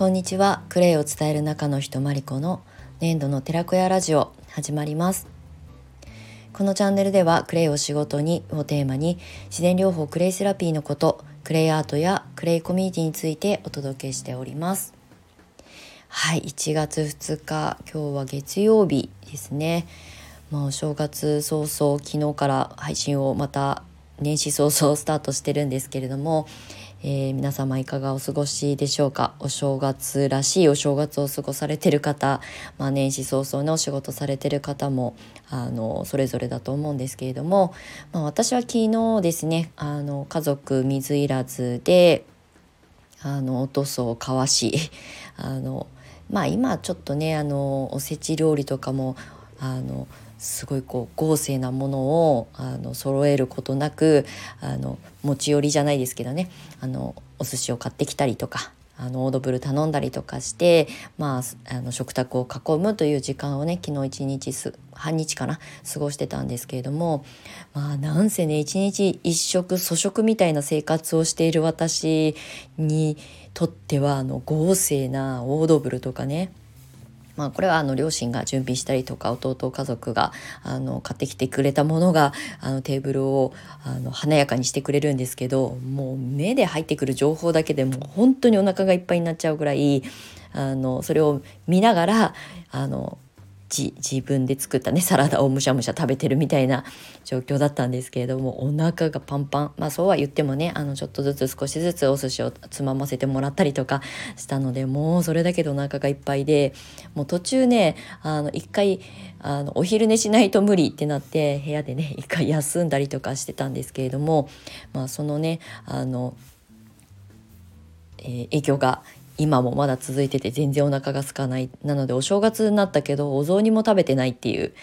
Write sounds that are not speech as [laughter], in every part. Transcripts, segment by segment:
こんにちは。クレイを伝える中の人マリコの粘土の寺子屋ラジオ始まります。このチャンネルではクレイを仕事にをテーマに自然療法クレイセラピーのことクレイアートやクレイコミュニティについてお届けしております。はい1月2日今日は月曜日ですね。もう正月早々昨日から配信をまた年始早々スタートしてるんですけれども、えー、皆様いかがお過ごしでしょうか？お正月らしいお正月を過ごされてる方、まあ、年始早々のお仕事されてる方もあのそれぞれだと思うんですけれども、まあ、私は昨日ですねあの家族水入らずであのお塗装を交わし [laughs] あのまあ今ちょっとねあのおせち料理とかもあのすごいこう豪勢なものをあの揃えることなくあの持ち寄りじゃないですけどね。あのお寿司を買ってきたりとかあのオードブル頼んだりとかして、まあ、あの食卓を囲むという時間をね昨日一日す半日かな過ごしてたんですけれどもまあなんせね一日一食粗食みたいな生活をしている私にとってはあの豪勢なオードブルとかねまあ、これはあの両親が準備したりとか弟家族があの買ってきてくれたものがあのテーブルをあの華やかにしてくれるんですけどもう目で入ってくる情報だけでもう本当にお腹がいっぱいになっちゃうぐらいあのそれを見ながらあの自分で作ったねサラダをむしゃむしゃ食べてるみたいな状況だったんですけれどもお腹がパンパン。まあそうは言ってもねあのちょっとずつ少しずつお寿司をつまませてもらったりとかしたのでもうそれだけでお腹がいっぱいでもう途中ね一回あのお昼寝しないと無理ってなって部屋でね一回休んだりとかしてたんですけれどもまあそのねあのえー、影響が今もまだ続いてて全然お腹が空かない。なのでお正月になったけどお雑煮も食べてないっていう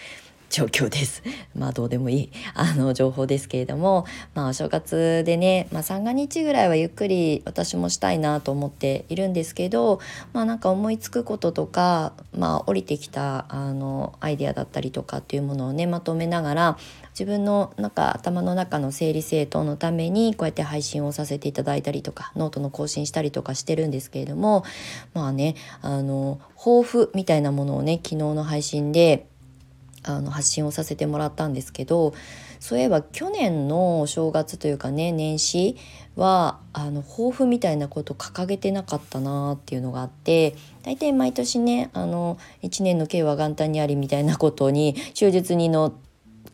状況です。[laughs] まあどうでもいい [laughs] あの情報ですけれども、まあお正月でね、まあ三が日ぐらいはゆっくり私もしたいなと思っているんですけど、まあなんか思いつくこととか、まあ降りてきたあのアイデアだったりとかっていうものをねまとめながら自分のなんか頭の中の整理整頓のためにこうやって配信をさせていただいたりとかノートの更新したりとかしてるんですけれどもまあねあの抱負みたいなものをね昨日の配信であの発信をさせてもらったんですけどそういえば去年の正月というかね年始はあの抱負みたいなこと掲げてなかったなっていうのがあって大体毎年ねあの1年の計は元旦にありみたいなことに忠実に乗っ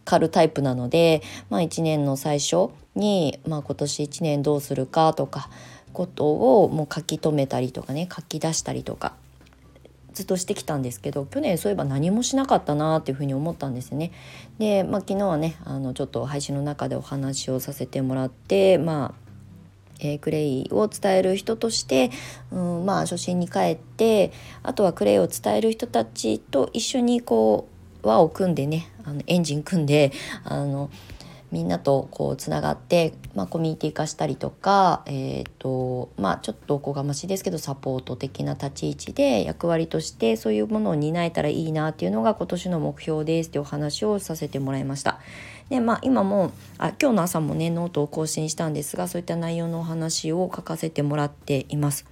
かるタイプなので、まあ、1年の最初に、まあ、今年1年どうするかとかことをもう書き留めたりとかね書き出したりとかずっとしてきたんですけど去年そういえば何もしなかったなっていうふうに思ったんですね。で、まあ、昨日はねあのちょっと配信の中でお話をさせてもらってまあえー、クレイを伝える人として、うん、まあ初心に帰ってあとはクレイを伝える人たちと一緒にこう輪を組んでねあのエンジン組んであのみんなとこうつながって、まあ、コミュニティ化したりとか、えーとまあ、ちょっとおこがましいですけどサポート的な立ち位置で役割としてそういうものを担えたらいいなっていうのが今年の目標ですってお話をさせてもらいました。でまあ今もあ今日の朝もねノートを更新したんですがそういった内容のお話を書かせてもらっています。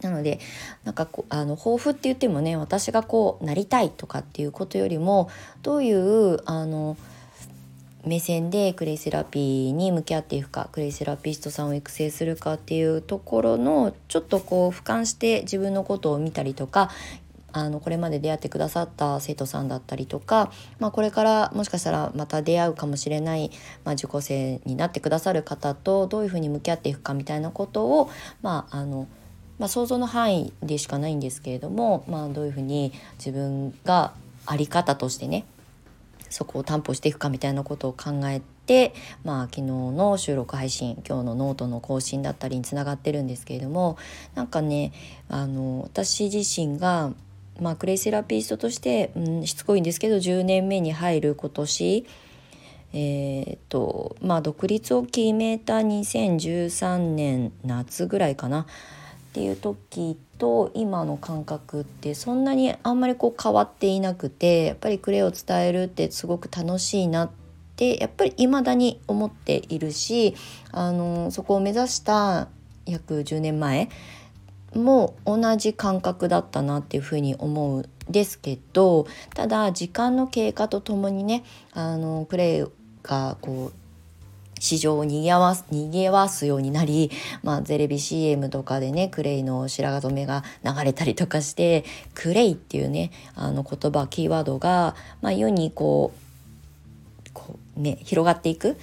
なのでなんかこうあの抱負って言ってもね私がこうなりたいとかっていうことよりもどういうあの目線でクレイセラピーに向き合っていくかクレイセラピストさんを育成するかっていうところのちょっとこう俯瞰して自分のことを見たりとかあのこれまで出会ってくださった生徒さんだったりとか、まあ、これからもしかしたらまた出会うかもしれない、まあ、受講生になってくださる方とどういうふうに向き合っていくかみたいなことを、まああのまあ、想像の範囲でしかないんですけれども、まあ、どういうふうに自分が在り方としてねそこを担保していくかみたいなことを考えて、まあ、昨日の収録配信今日のノートの更新だったりにつながってるんですけれどもなんかねあの私自身が、まあ、クレイセラピストとして、うん、しつこいんですけど10年目に入る今年えーとまあ、独立を決めた2013年夏ぐらいかな。っていう時と今の感覚ってそんなにあんまりこう変わっていなくてやっぱりクレイを伝えるってすごく楽しいなってやっぱり未だに思っているしあのそこを目指した約10年前も同じ感覚だったなっていうふうに思うんですけどただ時間の経過とともにねあのクレイがこう市場をにぎわすにぎわすようになり、まあ、テレビ CM とかでねクレイの白髪染めが流れたりとかしてクレイっていうねあの言葉キーワードが、まあ、世にこうこう、ね、広がっていく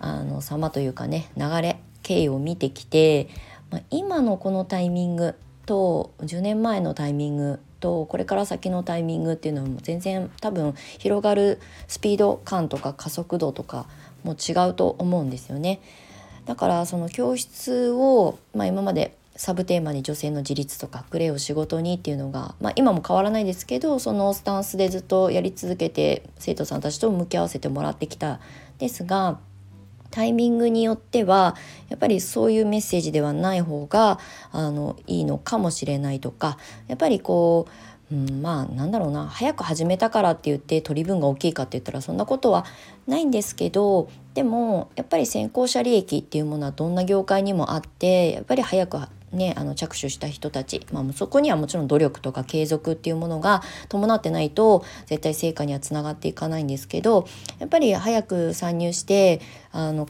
あの様というかね流れ経緯を見てきて、まあ、今のこのタイミングと10年前のタイミングとこれから先のタイミングっていうのも全然多分広がるスピード感とか加速度とかも違うと思うんですよね。だからその教室を、まあ、今までサブテーマに女性の自立とかクレイを仕事にっていうのが、まあ、今も変わらないですけどそのスタンスでずっとやり続けて生徒さんたちと向き合わせてもらってきたですがタイミングによってはやっぱりそういうメッセージではない方があのいいのかもしれないとかやっぱりこう、うん、まあなんだろうな。早く始めたからって言って取り分が大きいかって言ったらそんなことはないんですけどでもやっぱり先行者利益っていうものはどんな業界にもあってやっぱり早くね、あの着手した人たち、まあ、そこにはもちろん努力とか継続っていうものが伴ってないと絶対成果にはつながっていかないんですけどやっぱり早く参入してあの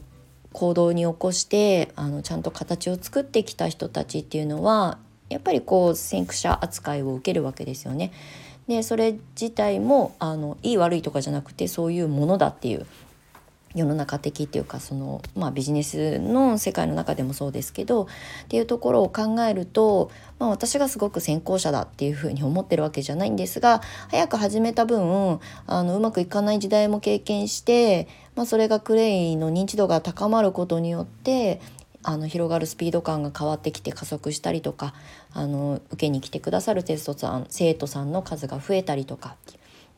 行動に起こしてあのちゃんと形を作ってきた人たちっていうのはやっぱりこう先駆者扱いを受けるわけですよね。でそれ自体もあのいい悪いとかじゃなくてそういうものだっていう世の中的っていうかその、まあ、ビジネスの世界の中でもそうですけどっていうところを考えると、まあ、私がすごく先行者だっていうふうに思ってるわけじゃないんですが早く始めた分あのうまくいかない時代も経験して、まあ、それがクレイの認知度が高まることによってあの広がるスピード感が変わってきて加速したりとかあの受けに来てくださるテストさん生徒さんの数が増えたりとか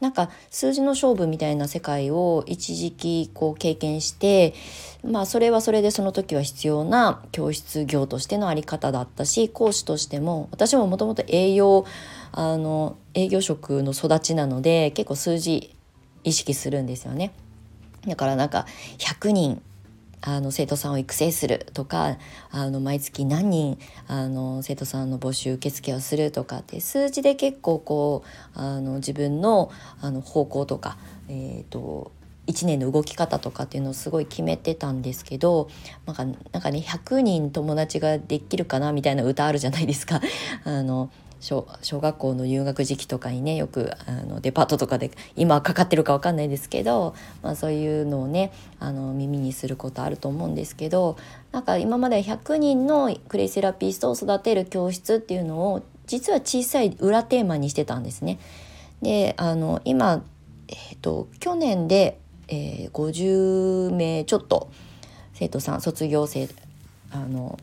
なんか数字の勝負みたいな世界を一時期こう経験してまあそれはそれでその時は必要な教室業としての在り方だったし講師としても私ももともと営業あの営業職の育ちなので結構数字意識するんですよね。だからなんか100人あの生徒さんを育成するとかあの毎月何人あの生徒さんの募集受付をするとかって数字で結構こうあの自分のあの方向とか、えーと、1年の動き方とかっていうのをすごい決めてたんですけどなんかなんかね100人友達ができるかなみたいな歌あるじゃないですか。[laughs] あの小学校の入学時期とかにねよくあのデパートとかで今かかってるか分かんないですけど、まあ、そういうのをねあの耳にすることあると思うんですけどなんか今まで100人のクレイセラピストを育てる教室っていうのを実は小さい裏テーマにしてたんですね。であの今、えーと、去年で、えー、50名ちょっと生徒さん卒業生あの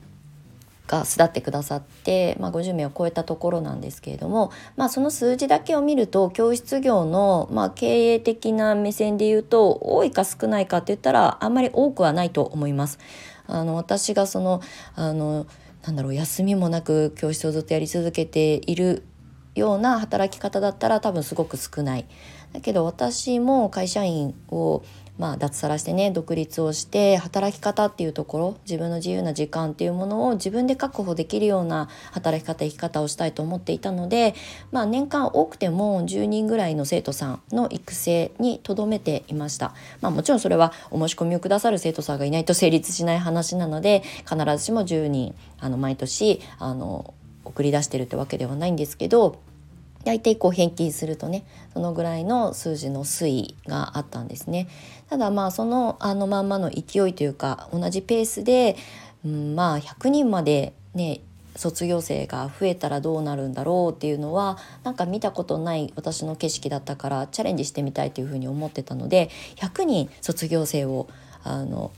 が巣立ってくださって、まあ、50名を超えたところなんですけれども、まあ、その数字だけを見ると教室業の、まあ、経営的な目線で言うと多いか少ないかって言ったらあんまり多くはないと思います。あの私がそのあのなんだろう休みもなく教室をずっとやり続けているような働き方だったら多分すごく少ない。だけど私も会社員をまあ、脱サラしてね独立をして働き方っていうところ自分の自由な時間っていうものを自分で確保できるような働き方生き方をしたいと思っていたので、まあ、年間多くても10人ぐらいの生徒さんの育成にとどめていました、まあ、もちろんそれはお申し込みをくださる生徒さんがいないと成立しない話なので必ずしも10人あの毎年あの送り出してるってわけではないんですけど大体こう返金するとねそのぐらいの数字の推移があったんですね。ただまあそのあのまんまの勢いというか同じペースで、うん、まあ100人までね卒業生が増えたらどうなるんだろうっていうのはなんか見たことない私の景色だったからチャレンジしてみたいというふうに思ってたので100人卒業生をあの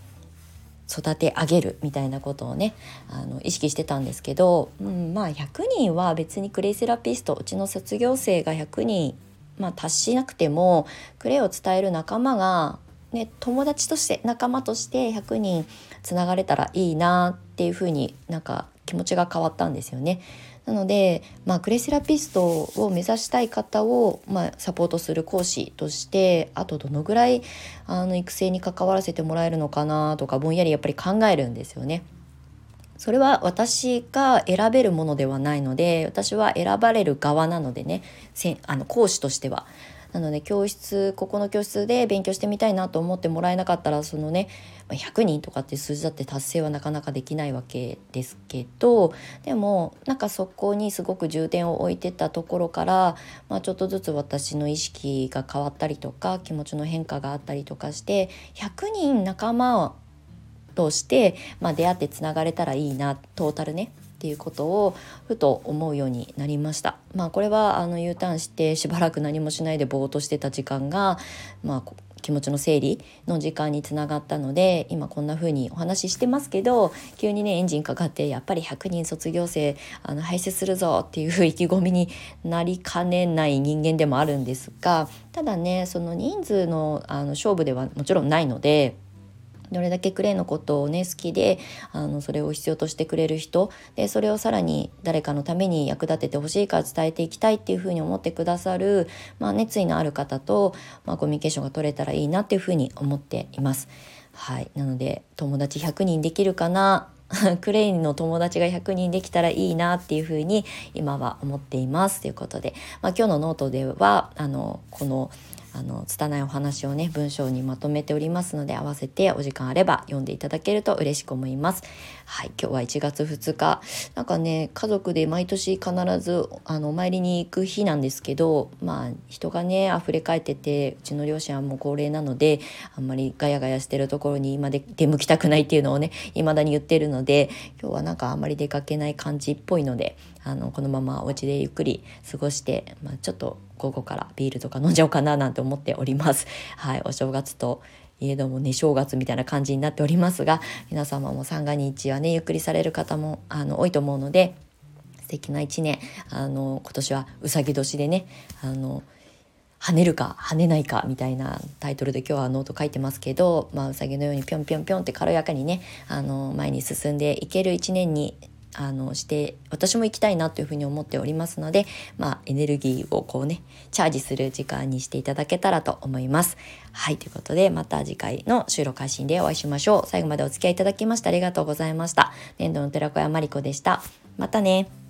育て上げるみたいなことをねあの意識してたんですけど、うん、まあ100人は別にクレイセラピストうちの卒業生が100人、まあ、達しなくてもクレイを伝える仲間が、ね、友達として仲間として100人つながれたらいいなっていうふうになんか気持ちが変わったんですよね。なので、まあ、クレセラピストを目指したい方を、まあ、サポートする講師としてあとどのぐらいあの育成に関わらせてもらえるのかなとかぼんやりやっぱり考えるんですよね。それは私が選べるものではないので私は選ばれる側なのでねあの講師としては。なので教室ここの教室で勉強してみたいなと思ってもらえなかったらそのね100人とかって数字だって達成はなかなかできないわけですけどでもなんかそこにすごく重点を置いてたところから、まあ、ちょっとずつ私の意識が変わったりとか気持ちの変化があったりとかして100人仲間として、まあ、出会ってつながれたらいいなトータルね。っていうことをふと思うようになりました。まあ、これはあの U ターンしてしばらく何もしないでぼーっとしてた時間が、まあ、気持ちの整理の時間につながったので今こんな風にお話ししてますけど急にねエンジンかかってやっぱり100人卒業生あの排泄するぞっていう意気込みになりかねない人間でもあるんですがただねその人数のあの勝負ではもちろんないので。どれだけクレイのことをね好きであのそれを必要としてくれる人でそれをさらに誰かのために役立ててほしいから伝えていきたいっていうふうに思ってくださる、まあ、熱意のある方と、まあ、コミュニケーションが取れたらいいなっていうふうに思っています。はい、なので友達100人できるかな？[laughs] クレイの友達が100人できたらいいなっていうふうに今は思っています。ということで、まあ、今日のノートではあのこのあの拙いお話をね文章にまとめておりますので合わせてお時間あれば読んでいただけると嬉しく思います。はい今日は1月2日なんかね家族で毎年必ずあのお参りに行く日なんですけどまあ人がね溢れ返っててうちの両親はもう高齢なのであんまりガヤガヤしてるところに今で出向きたくないっていうのをね未だに言ってるので今日はなんかあんまり出かけない感じっぽいのであのこのままお家でゆっくり過ごして、まあ、ちょっと午後からビールとか飲んじゃおうかななんて思っております。[laughs] はい、お正月といえどもね正月みたいな感じになっておりますが皆様も三が日はねゆっくりされる方もあの多いと思うので素敵な一年あの今年はうさぎ年でねあの跳ねるか跳ねないかみたいなタイトルで今日はノート書いてますけど、まあ、うさぎのようにぴょんぴょんぴょんって軽やかにねあの前に進んでいける一年にあのして私も行きたいなというふうに思っておりますので、まあ、エネルギーをこうねチャージする時間にしていただけたらと思います。はいということでまた次回の収録配信でお会いしましょう。最後までお付き合いいただきましてありがとうございました。年度の寺子屋まりこでした。またね。